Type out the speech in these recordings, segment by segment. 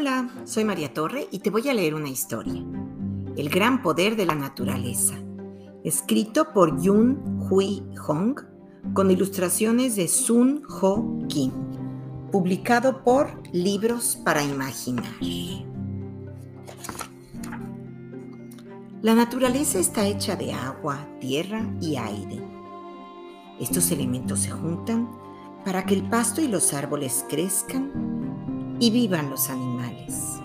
Hola, soy María Torre y te voy a leer una historia. El gran poder de la naturaleza. Escrito por Yun Hui Hong con ilustraciones de Sun Ho Kim. Publicado por Libros para Imaginar. La naturaleza está hecha de agua, tierra y aire. Estos elementos se juntan para que el pasto y los árboles crezcan y vivan los animales.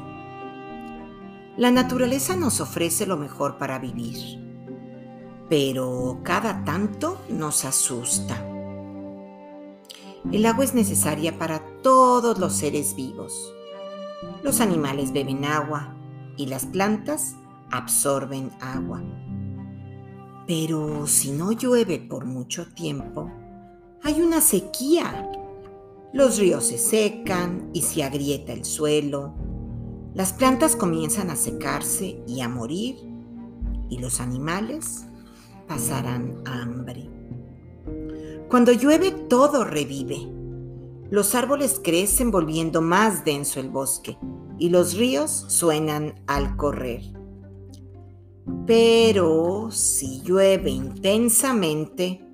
La naturaleza nos ofrece lo mejor para vivir, pero cada tanto nos asusta. El agua es necesaria para todos los seres vivos. Los animales beben agua y las plantas absorben agua. Pero si no llueve por mucho tiempo, hay una sequía los ríos se secan y se agrieta el suelo. Las plantas comienzan a secarse y a morir y los animales pasarán hambre. Cuando llueve todo revive. Los árboles crecen volviendo más denso el bosque y los ríos suenan al correr. Pero si llueve intensamente,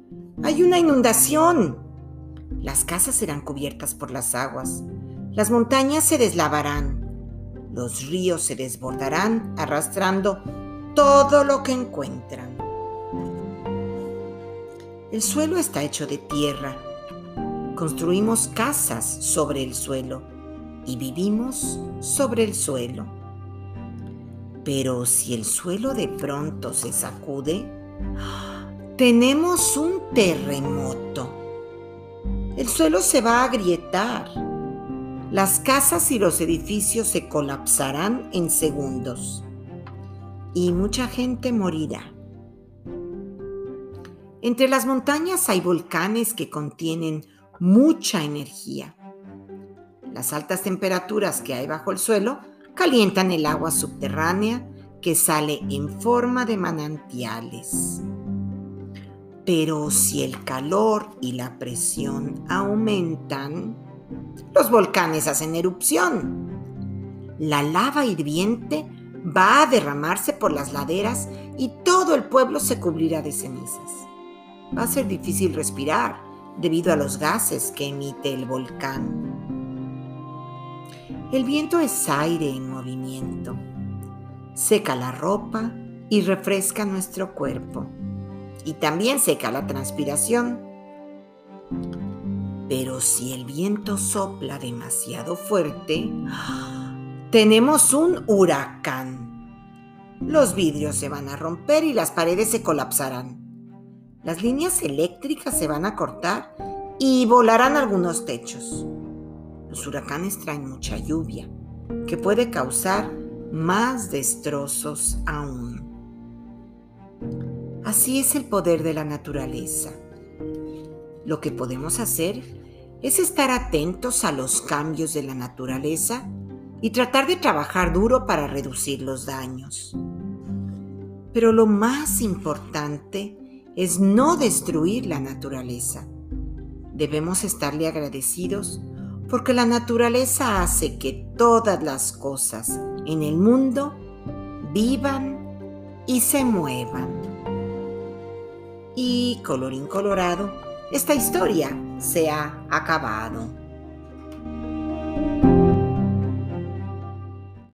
hay una inundación las casas serán cubiertas por las aguas, las montañas se deslavarán, los ríos se desbordarán arrastrando todo lo que encuentran. El suelo está hecho de tierra. Construimos casas sobre el suelo y vivimos sobre el suelo. Pero si el suelo de pronto se sacude, tenemos un terremoto el suelo se va a agrietar. Las casas y los edificios se colapsarán en segundos y mucha gente morirá. Entre las montañas hay volcanes que contienen mucha energía. Las altas temperaturas que hay bajo el suelo calientan el agua subterránea que sale en forma de manantiales. Pero si el calor y la presión aumentan, los volcanes hacen erupción. La lava hirviente va a derramarse por las laderas y todo el pueblo se cubrirá de cenizas. Va a ser difícil respirar debido a los gases que emite el volcán. El viento es aire en movimiento. Seca la ropa y refresca nuestro cuerpo y también seca la transpiración. Pero si el viento sopla demasiado fuerte, tenemos un huracán. Los vidrios se van a romper y las paredes se colapsarán. Las líneas eléctricas se van a cortar y volarán algunos techos. Los huracanes traen mucha lluvia, que puede causar más destrozos aún. Así es el poder de la naturaleza. Lo que podemos hacer es estar atentos a los cambios de la naturaleza y tratar de trabajar duro para reducir los daños. Pero lo más importante es no destruir la naturaleza. Debemos estarle agradecidos porque la naturaleza hace que todas las cosas en el mundo vivan y se muevan. Y colorín colorado, esta historia se ha acabado.